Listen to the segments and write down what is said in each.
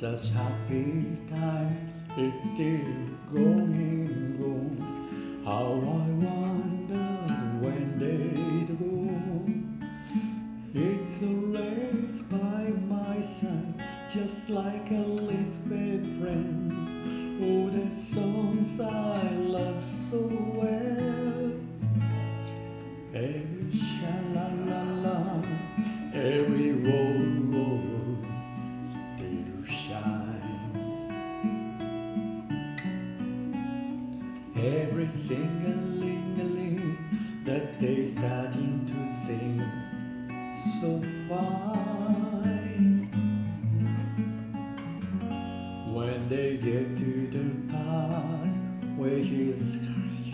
Such happy times is still going on. How I wondered when they'd go. It's always by my side, just like a Lisbeth friend. Oh, the songs I love so well. Eh, hey, sha. where he's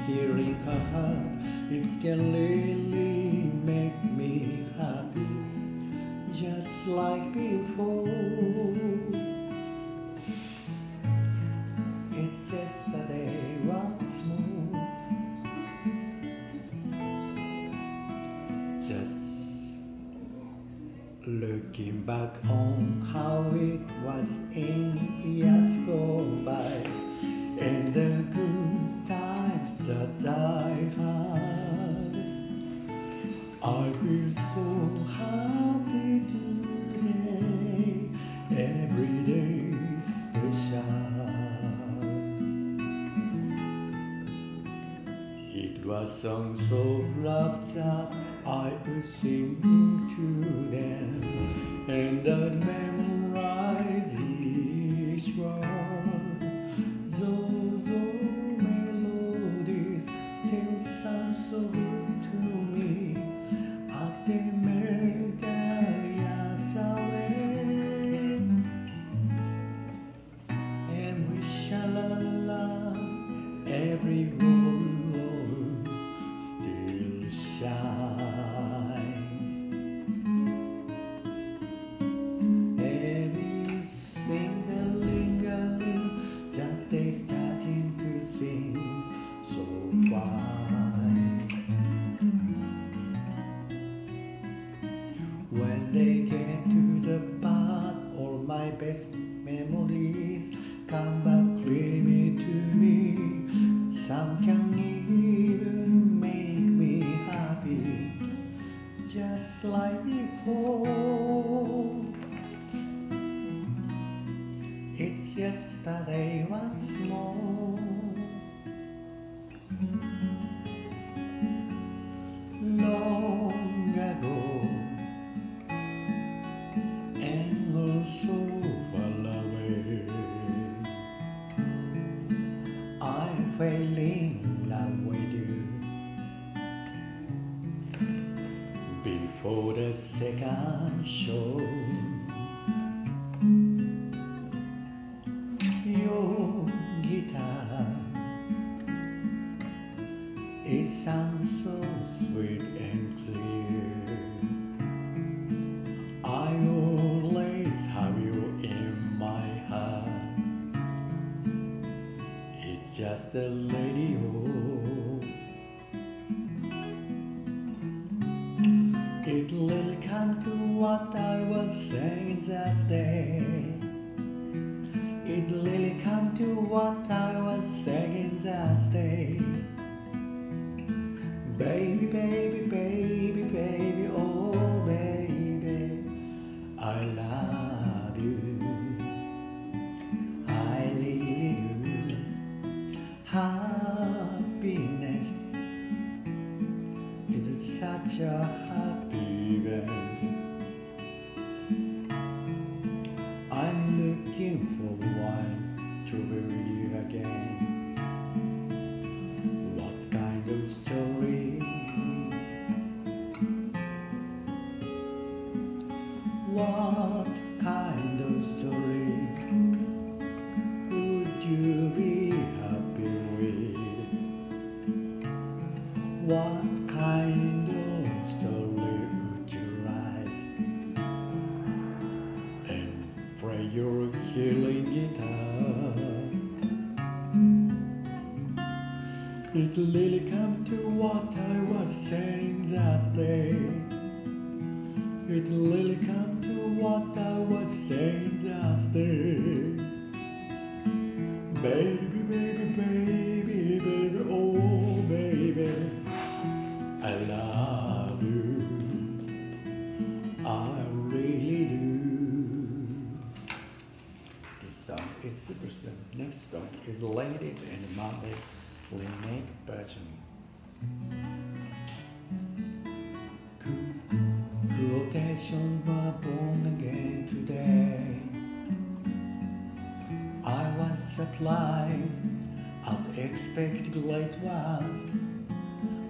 hearing heart it can really make me happy just like you. A song so wrapped up I was singing to them. And I remember yesterday once more It sounds so sweet and clear. I always have you in my heart. It's just a little. why Kristen. Next song is Ladies and Monday, Lynette Bergen. Quotation were born again today. I was surprised, as expected late was.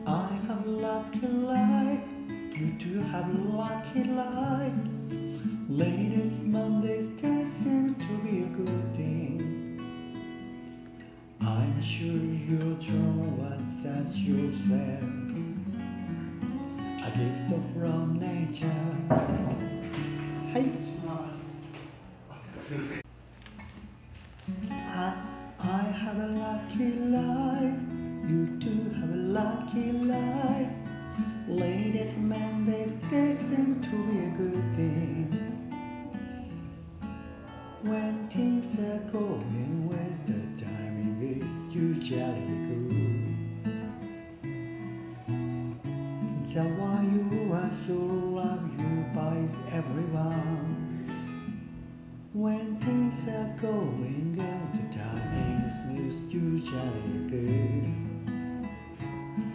I have lucky life, you too have lucky life. Latest Monday's day. when things are going out the time seems to shine.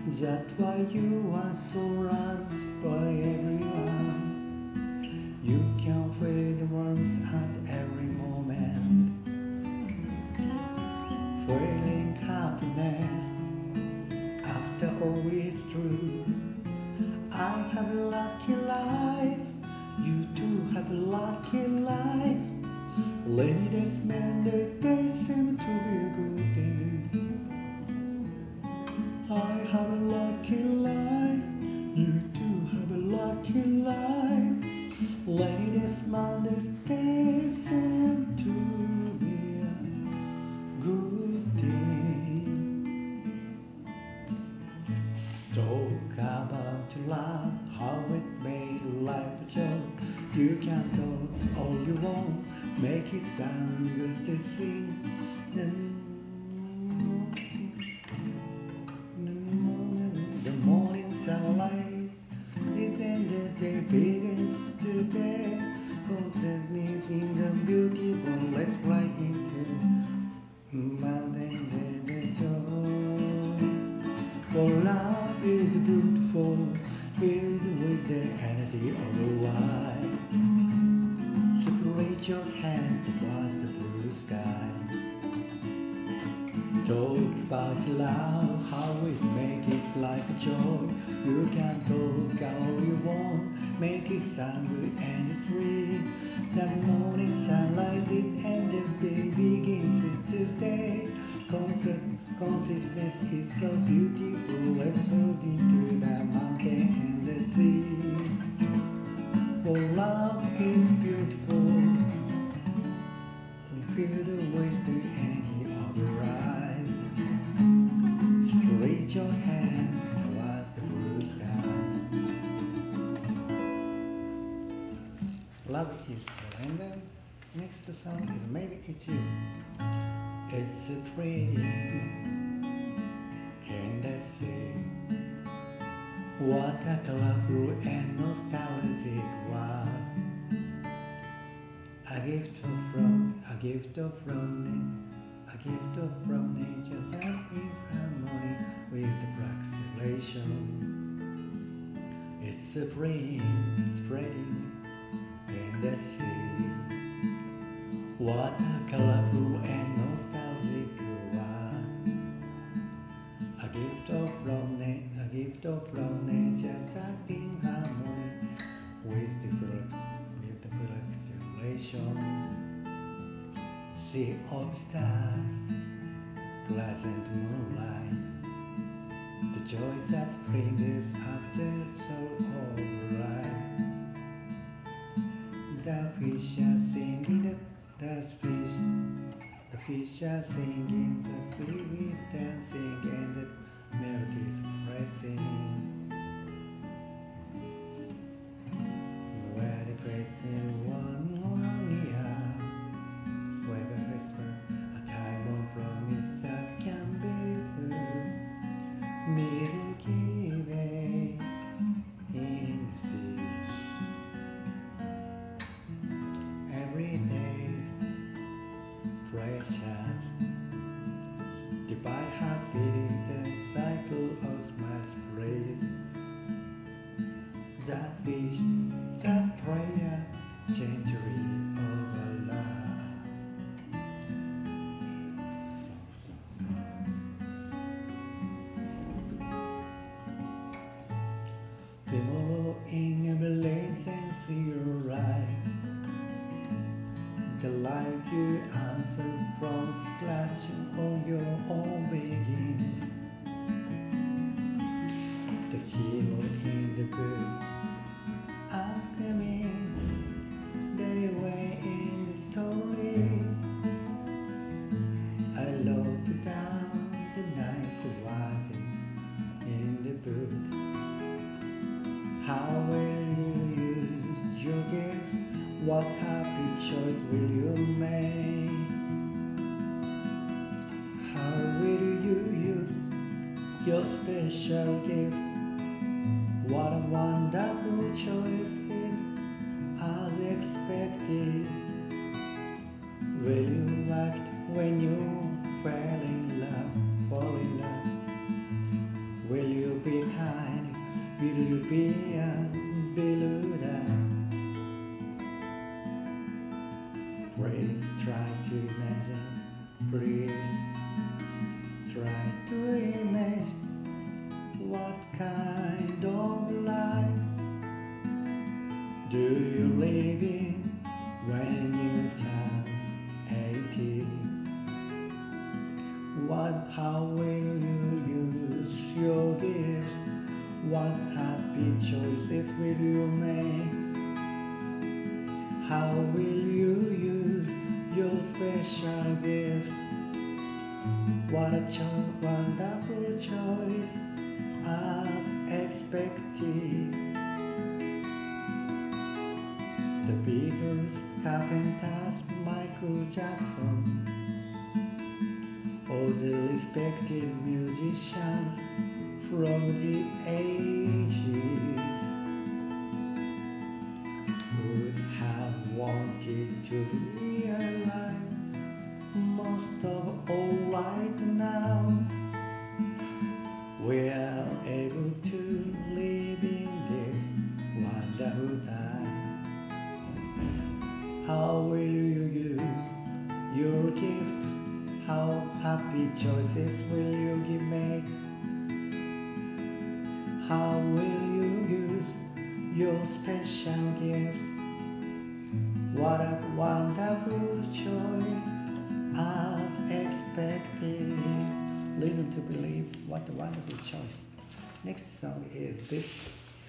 That's why you are so loved by everyone. I have a lucky life, you too have a lucky life. Lady, this day. después. beauty gift from, a gift of from, a gift of from nature that is harmony with the population. It's spreading, spreading in the sea. What a colorful joy that brings after so alright. The fish are singing, the fish, the fish are singing, the sleeve dancing, and the melody is rising. Special gift? Choices will you make? How will you use your special gifts? What a cho- wonderful choice as expected. The Beatles, Carpenters, Michael Jackson, all the respected musicians from the ages. Would have wanted to be Next song is the,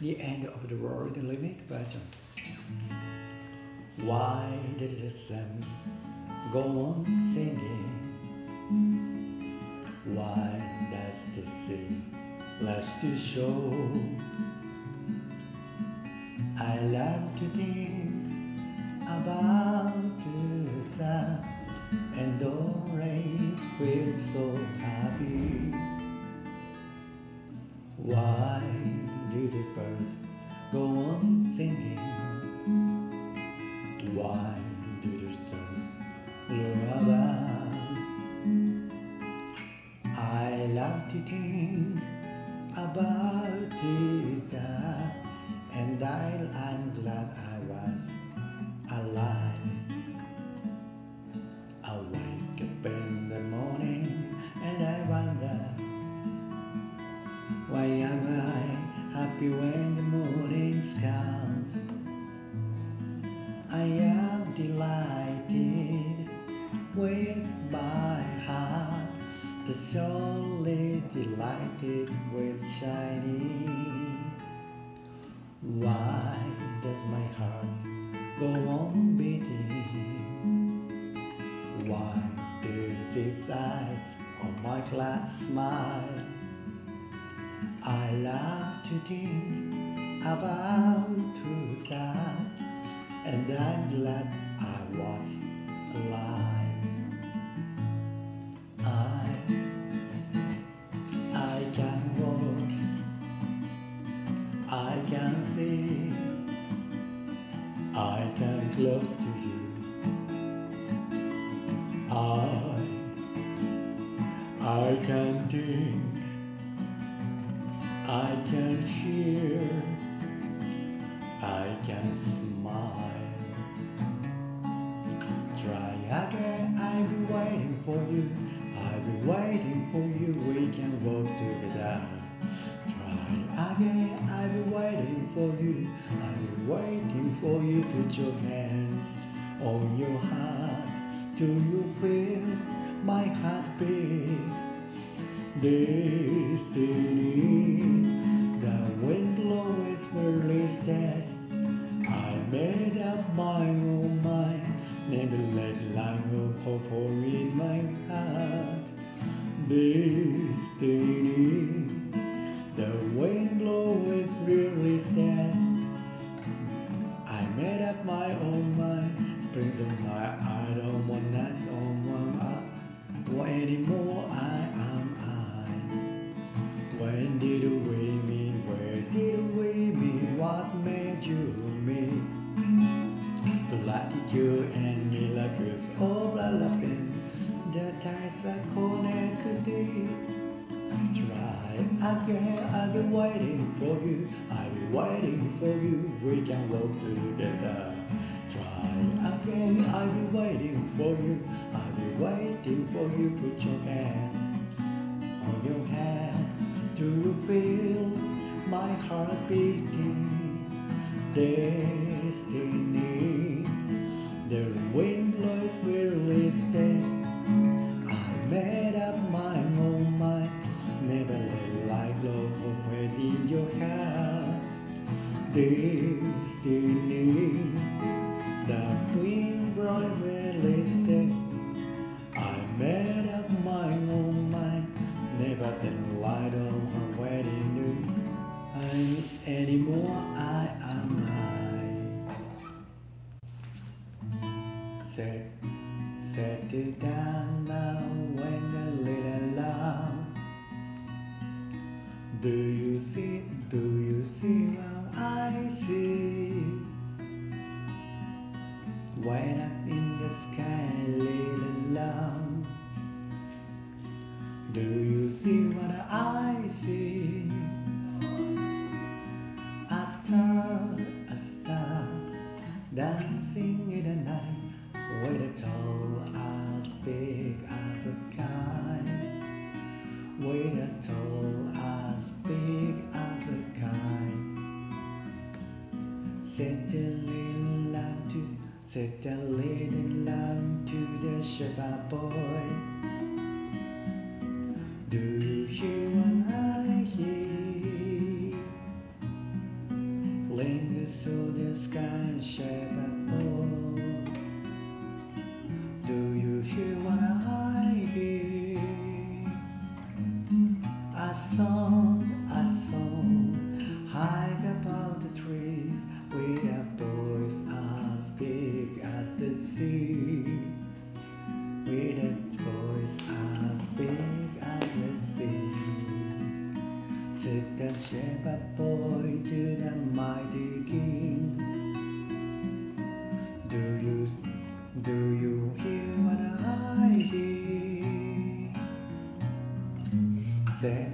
the End of the World remake version. Why did the sun go on singing? Why does the sea last to show? I love to think about the sun and always feel so happy. Why do the birds go on singing? Why I, I can think, I can hear, I can smile. Try again, I'll be waiting for you. I'll be waiting for you. We can walk together. Try again, I'll be waiting for you. I'll be waiting for you. Put your hands on your heart. Do you destiny. waiting for you, I'm waiting for you, we can walk together. Try again, I'll be waiting for you, I'll be waiting for you, put your hands on your head. Do you feel my heart beating? Destiny, the wind blows will resist. I made up my mind. destiny that we brought Do you see what I see? A star, a star, dancing in the nace